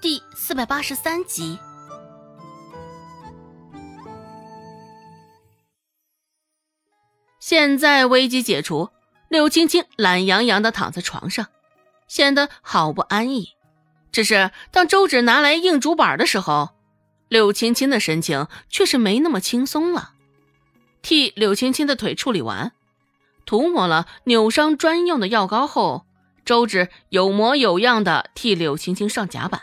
第四百八十三集。现在危机解除，柳青青懒洋洋的躺在床上，显得好不安逸。只是当周芷拿来硬竹板的时候，柳青青的神情却是没那么轻松了。替柳青青的腿处理完，涂抹了扭伤专用的药膏后，周芷有模有样的替柳青青上甲板。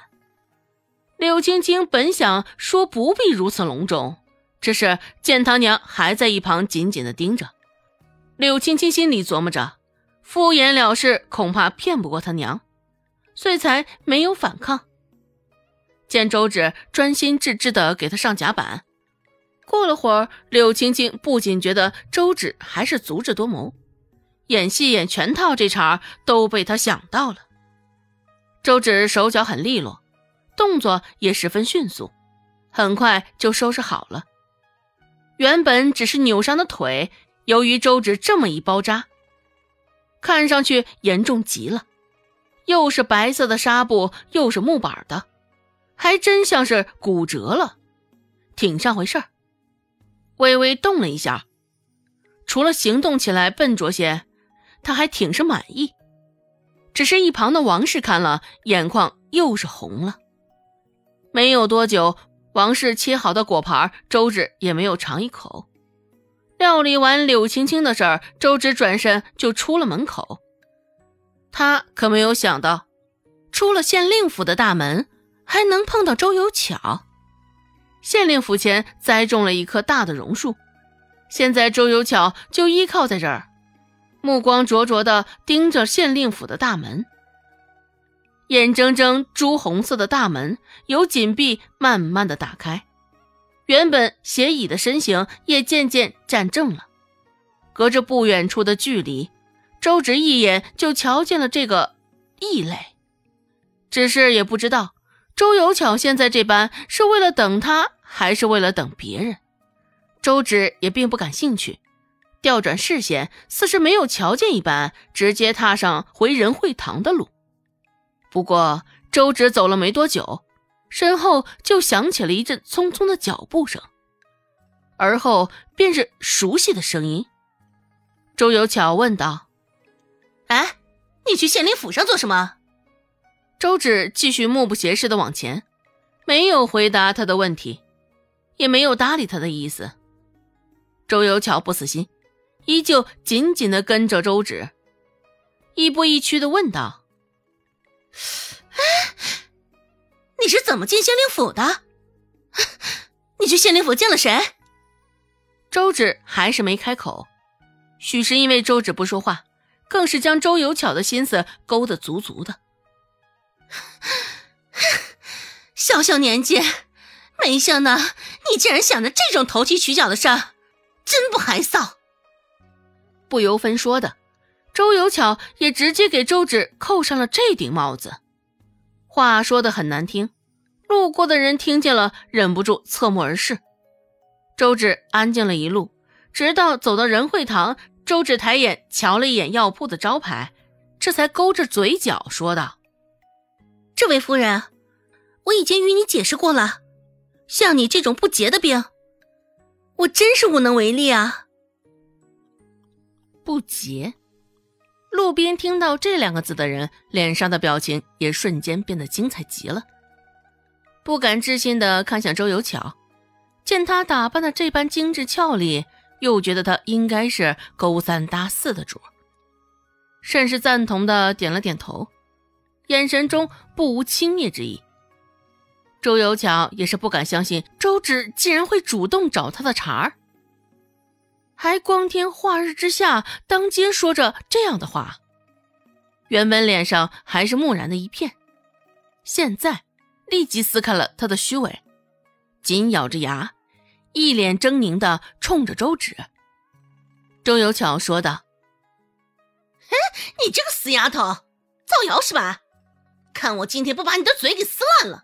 柳青青本想说不必如此隆重，只是见他娘还在一旁紧紧的盯着。柳青青心里琢磨着，敷衍了事恐怕骗不过他娘，遂才没有反抗。见周芷专心致志的给他上甲板，过了会儿，柳青青不仅觉得周芷还是足智多谋，演戏演全套这茬都被他想到了。周芷手脚很利落，动作也十分迅速，很快就收拾好了。原本只是扭伤的腿。由于周芷这么一包扎，看上去严重极了，又是白色的纱布，又是木板的，还真像是骨折了，挺上回事儿。微微动了一下，除了行动起来笨拙些，他还挺是满意。只是一旁的王氏看了，眼眶又是红了。没有多久，王氏切好的果盘，周芷也没有尝一口。料理完柳青青的事儿，周芷转身就出了门口。他可没有想到，出了县令府的大门，还能碰到周有巧。县令府前栽种了一棵大的榕树，现在周有巧就依靠在这儿，目光灼灼地盯着县令府的大门。眼睁睁朱红色的大门由紧闭慢慢的打开。原本斜倚的身形也渐渐站正了，隔着不远处的距离，周芷一眼就瞧见了这个异类。只是也不知道周有巧现在这般是为了等他，还是为了等别人。周芷也并不感兴趣，调转视线，似是没有瞧见一般，直接踏上回仁会堂的路。不过周芷走了没多久。身后就响起了一阵匆匆的脚步声，而后便是熟悉的声音。周有巧问道：“哎，你去县令府上做什么？”周芷继续目不斜视的往前，没有回答他的问题，也没有搭理他的意思。周有巧不死心，依旧紧紧的跟着周芷，亦步亦趋的问道：“哎。”你是怎么进县令府的？你去县令府见了谁？周芷还是没开口，许是因为周芷不说话，更是将周有巧的心思勾得足足的。小小年纪，没想到你竟然想着这种投机取巧的事儿，真不害臊。不由分说的，周有巧也直接给周芷扣上了这顶帽子。话说的很难听，路过的人听见了，忍不住侧目而视。周芷安静了一路，直到走到仁惠堂，周芷抬眼瞧了一眼药铺的招牌，这才勾着嘴角说道：“这位夫人，我已经与你解释过了，像你这种不洁的病，我真是无能为力啊。不洁。”路边听到这两个字的人，脸上的表情也瞬间变得精彩极了。不敢置信的看向周有巧，见她打扮的这般精致俏丽，又觉得她应该是勾三搭四的主，甚是赞同的点了点头，眼神中不无轻蔑之意。周有巧也是不敢相信周芷竟然会主动找他的茬儿。还光天化日之下，当街说着这样的话，原本脸上还是木然的一片，现在立即撕开了他的虚伪，紧咬着牙，一脸狰狞的冲着周芷。周有巧说道：“嘿，你这个死丫头，造谣是吧？看我今天不把你的嘴给撕烂了！”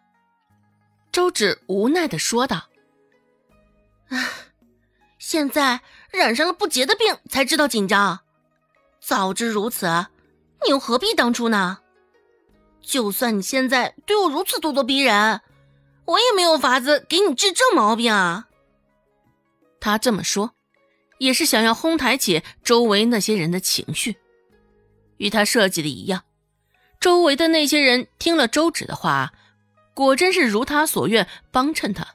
周芷无奈的说道：“啊。”现在染上了不洁的病，才知道紧张。早知如此，你又何必当初呢？就算你现在对我如此咄咄逼人，我也没有法子给你治这毛病啊。他这么说，也是想要哄抬起周围那些人的情绪。与他设计的一样，周围的那些人听了周芷的话，果真是如他所愿，帮衬他。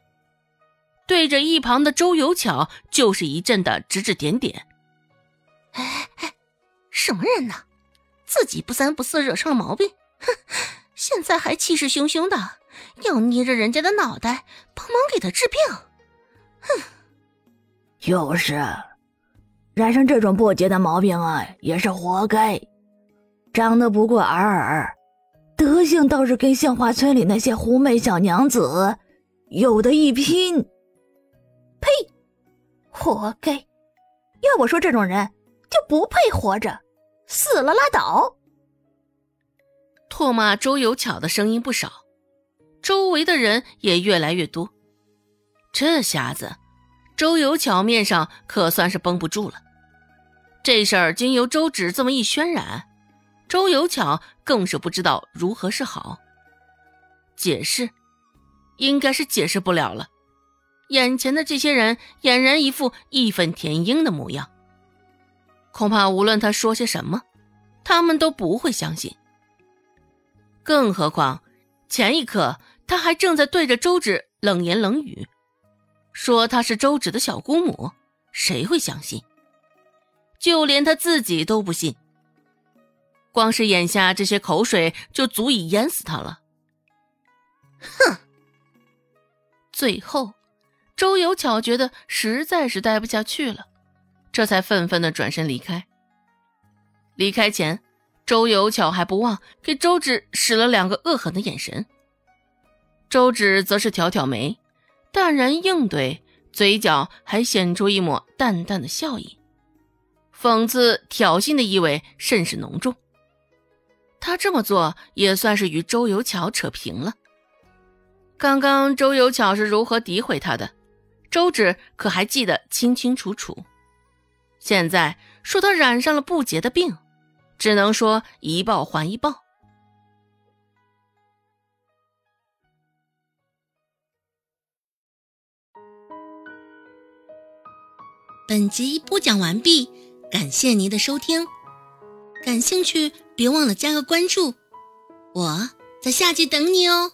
对着一旁的周有巧，就是一阵的指指点点。哎哎，什么人呢？自己不三不四，惹上了毛病，哼！现在还气势汹汹的要捏着人家的脑袋帮忙给他治病，哼！就是，染上这种不洁的毛病啊，也是活该。长得不过尔尔，德性倒是跟杏花村里那些狐媚小娘子有的一拼。呸！活该！要我说，这种人就不配活着，死了拉倒。唾骂周有巧的声音不少，周围的人也越来越多。这下子，周有巧面上可算是绷不住了。这事儿经由周芷这么一渲染，周有巧更是不知道如何是好。解释，应该是解释不了了。眼前的这些人俨然一副义愤填膺的模样，恐怕无论他说些什么，他们都不会相信。更何况，前一刻他还正在对着周芷冷言冷语，说她是周芷的小姑母，谁会相信？就连他自己都不信。光是眼下这些口水就足以淹死他了。哼，最后。周有巧觉得实在是待不下去了，这才愤愤的转身离开。离开前，周有巧还不忘给周芷使了两个恶狠的眼神。周芷则是挑挑眉，淡然应对，嘴角还显出一抹淡淡的笑意，讽刺挑衅的意味甚是浓重。他这么做也算是与周有巧扯平了。刚刚周有巧是如何诋毁他的？周芷可还记得清清楚楚，现在说他染上了不洁的病，只能说一报还一报。本集播讲完毕，感谢您的收听，感兴趣别忘了加个关注，我在下集等你哦。